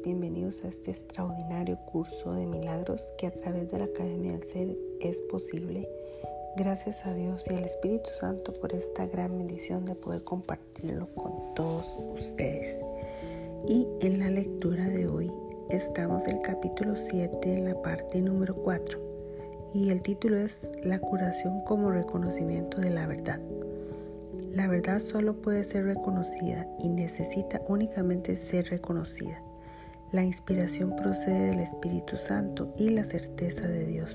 bienvenidos a este extraordinario curso de milagros que a través de la Academia del Ser es posible. Gracias a Dios y al Espíritu Santo por esta gran bendición de poder compartirlo con todos ustedes. Y en la lectura de hoy estamos en el capítulo 7 en la parte número 4 y el título es La curación como reconocimiento de la verdad. La verdad solo puede ser reconocida y necesita únicamente ser reconocida. La inspiración procede del Espíritu Santo y la certeza de Dios,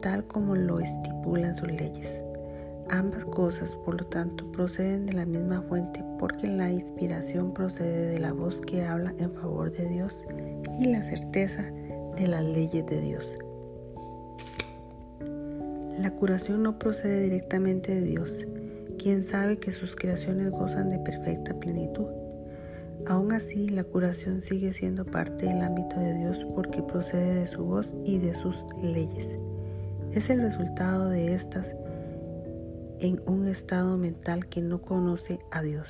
tal como lo estipulan sus leyes. Ambas cosas, por lo tanto, proceden de la misma fuente porque la inspiración procede de la voz que habla en favor de Dios y la certeza de las leyes de Dios. La curación no procede directamente de Dios, quien sabe que sus creaciones gozan de perfecta plenitud. Aún así, la curación sigue siendo parte del ámbito de Dios porque procede de su voz y de sus leyes. Es el resultado de estas en un estado mental que no conoce a Dios.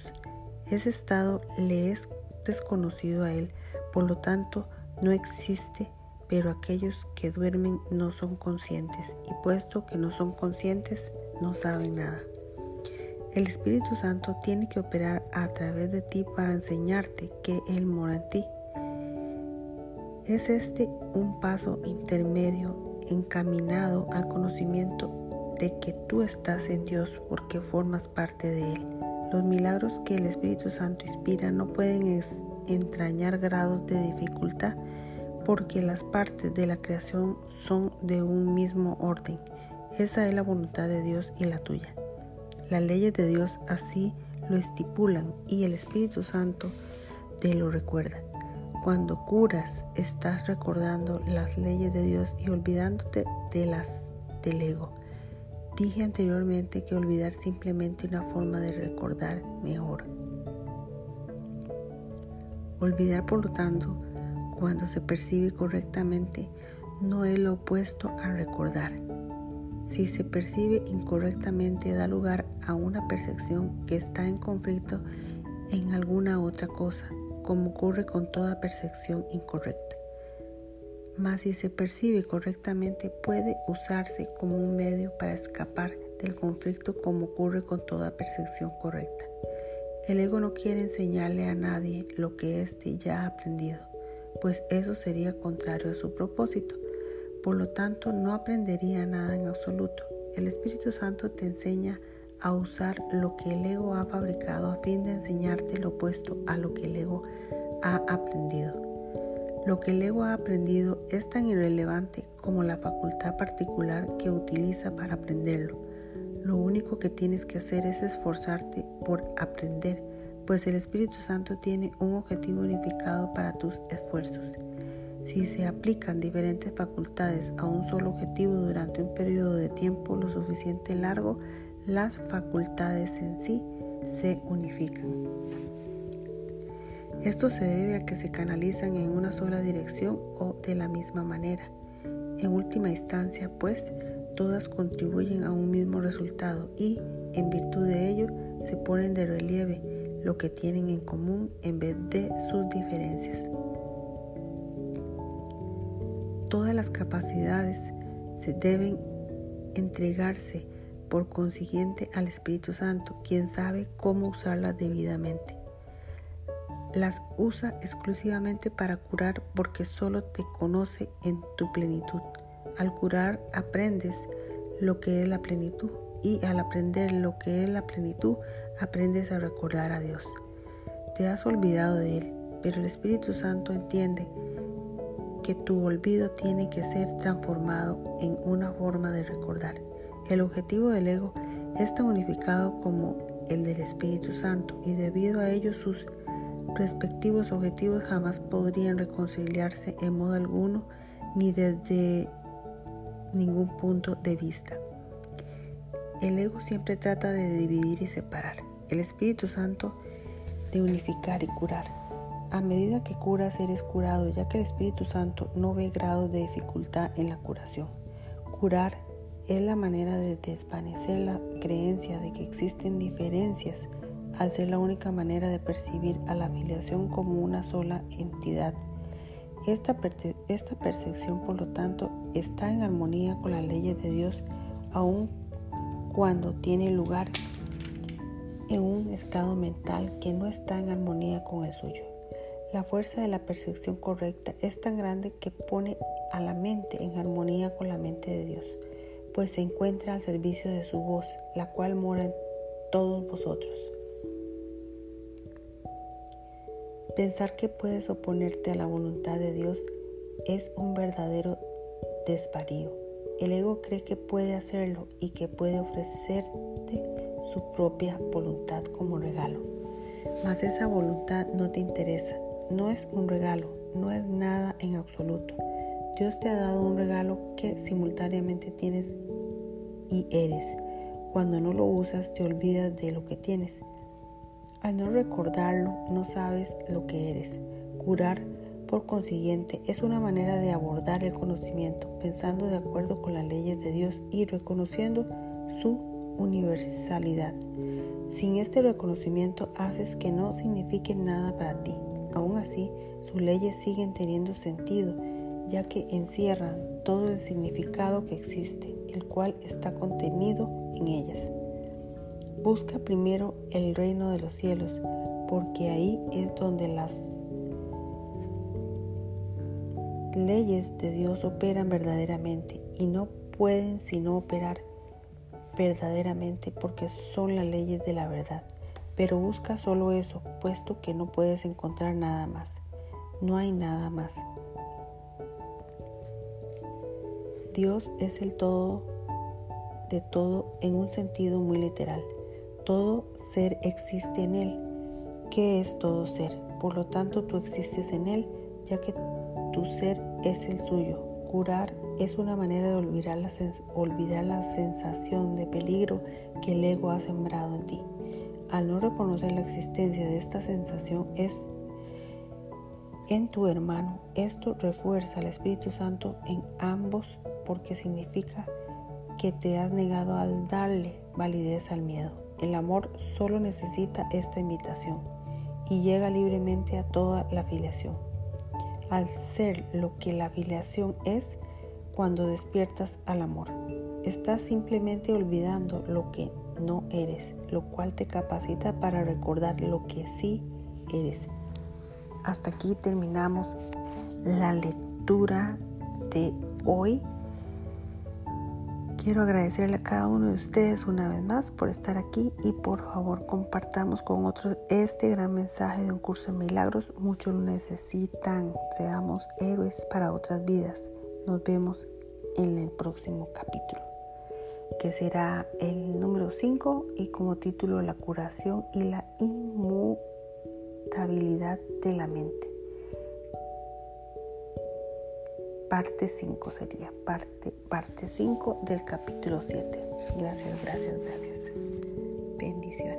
Ese estado le es desconocido a Él, por lo tanto no existe, pero aquellos que duermen no son conscientes y puesto que no son conscientes, no saben nada. El Espíritu Santo tiene que operar a través de ti para enseñarte que Él mora en ti. Es este un paso intermedio encaminado al conocimiento de que tú estás en Dios porque formas parte de Él. Los milagros que el Espíritu Santo inspira no pueden entrañar grados de dificultad porque las partes de la creación son de un mismo orden. Esa es la voluntad de Dios y la tuya. Las leyes de Dios así lo estipulan y el Espíritu Santo te lo recuerda. Cuando curas, estás recordando las leyes de Dios y olvidándote de las del ego. Dije anteriormente que olvidar simplemente una forma de recordar mejor. Olvidar, por lo tanto, cuando se percibe correctamente, no es lo opuesto a recordar. Si se percibe incorrectamente, da lugar a una percepción que está en conflicto en alguna otra cosa, como ocurre con toda percepción incorrecta. Mas si se percibe correctamente, puede usarse como un medio para escapar del conflicto como ocurre con toda percepción correcta. El ego no quiere enseñarle a nadie lo que éste ya ha aprendido, pues eso sería contrario a su propósito. Por lo tanto, no aprendería nada en absoluto. El Espíritu Santo te enseña a usar lo que el ego ha fabricado a fin de enseñarte lo opuesto a lo que el ego ha aprendido. Lo que el ego ha aprendido es tan irrelevante como la facultad particular que utiliza para aprenderlo. Lo único que tienes que hacer es esforzarte por aprender, pues el Espíritu Santo tiene un objetivo unificado para tus esfuerzos. Si se aplican diferentes facultades a un solo objetivo durante un periodo de tiempo lo suficiente largo, las facultades en sí se unifican. Esto se debe a que se canalizan en una sola dirección o de la misma manera. En última instancia, pues, todas contribuyen a un mismo resultado y, en virtud de ello, se ponen de relieve lo que tienen en común en vez de sus diferencias. Todas las capacidades se deben entregarse por consiguiente al Espíritu Santo, quien sabe cómo usarlas debidamente. Las usa exclusivamente para curar porque solo te conoce en tu plenitud. Al curar aprendes lo que es la plenitud y al aprender lo que es la plenitud aprendes a recordar a Dios. Te has olvidado de Él, pero el Espíritu Santo entiende que tu olvido tiene que ser transformado en una forma de recordar. El objetivo del ego es tan unificado como el del Espíritu Santo y debido a ello sus respectivos objetivos jamás podrían reconciliarse en modo alguno ni desde ningún punto de vista. El ego siempre trata de dividir y separar. El Espíritu Santo de unificar y curar. A medida que curas, eres curado, ya que el Espíritu Santo no ve grados de dificultad en la curación. Curar es la manera de desvanecer la creencia de que existen diferencias, al ser la única manera de percibir a la afiliación como una sola entidad Esta, esta percepción, por lo tanto, está en armonía con las leyes de Dios, aun cuando tiene lugar en un estado mental que no está en armonía con el suyo. La fuerza de la percepción correcta es tan grande que pone a la mente en armonía con la mente de Dios, pues se encuentra al servicio de su voz, la cual mora en todos vosotros. Pensar que puedes oponerte a la voluntad de Dios es un verdadero desvarío. El ego cree que puede hacerlo y que puede ofrecerte su propia voluntad como regalo. Mas esa voluntad no te interesa, no es un regalo, no es nada en absoluto. Dios te ha dado un regalo que simultáneamente tienes y eres. Cuando no lo usas te olvidas de lo que tienes. Al no recordarlo no sabes lo que eres. Curar, por consiguiente, es una manera de abordar el conocimiento pensando de acuerdo con las leyes de Dios y reconociendo su universalidad. Sin este reconocimiento haces que no signifique nada para ti. Aún así, sus leyes siguen teniendo sentido ya que encierran todo el significado que existe, el cual está contenido en ellas. Busca primero el reino de los cielos, porque ahí es donde las leyes de Dios operan verdaderamente y no pueden sino operar verdaderamente porque son las leyes de la verdad. Pero busca solo eso, puesto que no puedes encontrar nada más. No hay nada más. Dios es el todo de todo en un sentido muy literal. Todo ser existe en Él. ¿Qué es todo ser? Por lo tanto, tú existes en Él, ya que tu ser es el suyo. Curar es una manera de olvidar la, sensación de peligro que el ego ha sembrado en ti. Al no reconocer la existencia de esta sensación es en tu hermano. Esto refuerza al Espíritu Santo en ambos porque significa que te has negado al darle validez al miedo. El amor solo necesita esta invitación y llega libremente a toda la afiliación. Al ser lo que la afiliación es, cuando despiertas al amor, estás simplemente olvidando lo que no eres, lo cual te capacita para recordar lo que sí eres. Hasta aquí terminamos la lectura de hoy. Quiero agradecerle a cada uno de ustedes una vez más por estar aquí y por favor compartamos con otros este gran mensaje de un curso de milagros. Muchos lo necesitan. Seamos héroes para otras vidas. Nos vemos en el próximo capítulo, que será el número 5 y como título La curación y la inmutabilidad de la mente. parte 5 sería, parte parte 5 del capítulo 7. Gracias, gracias, gracias. Bendiciones.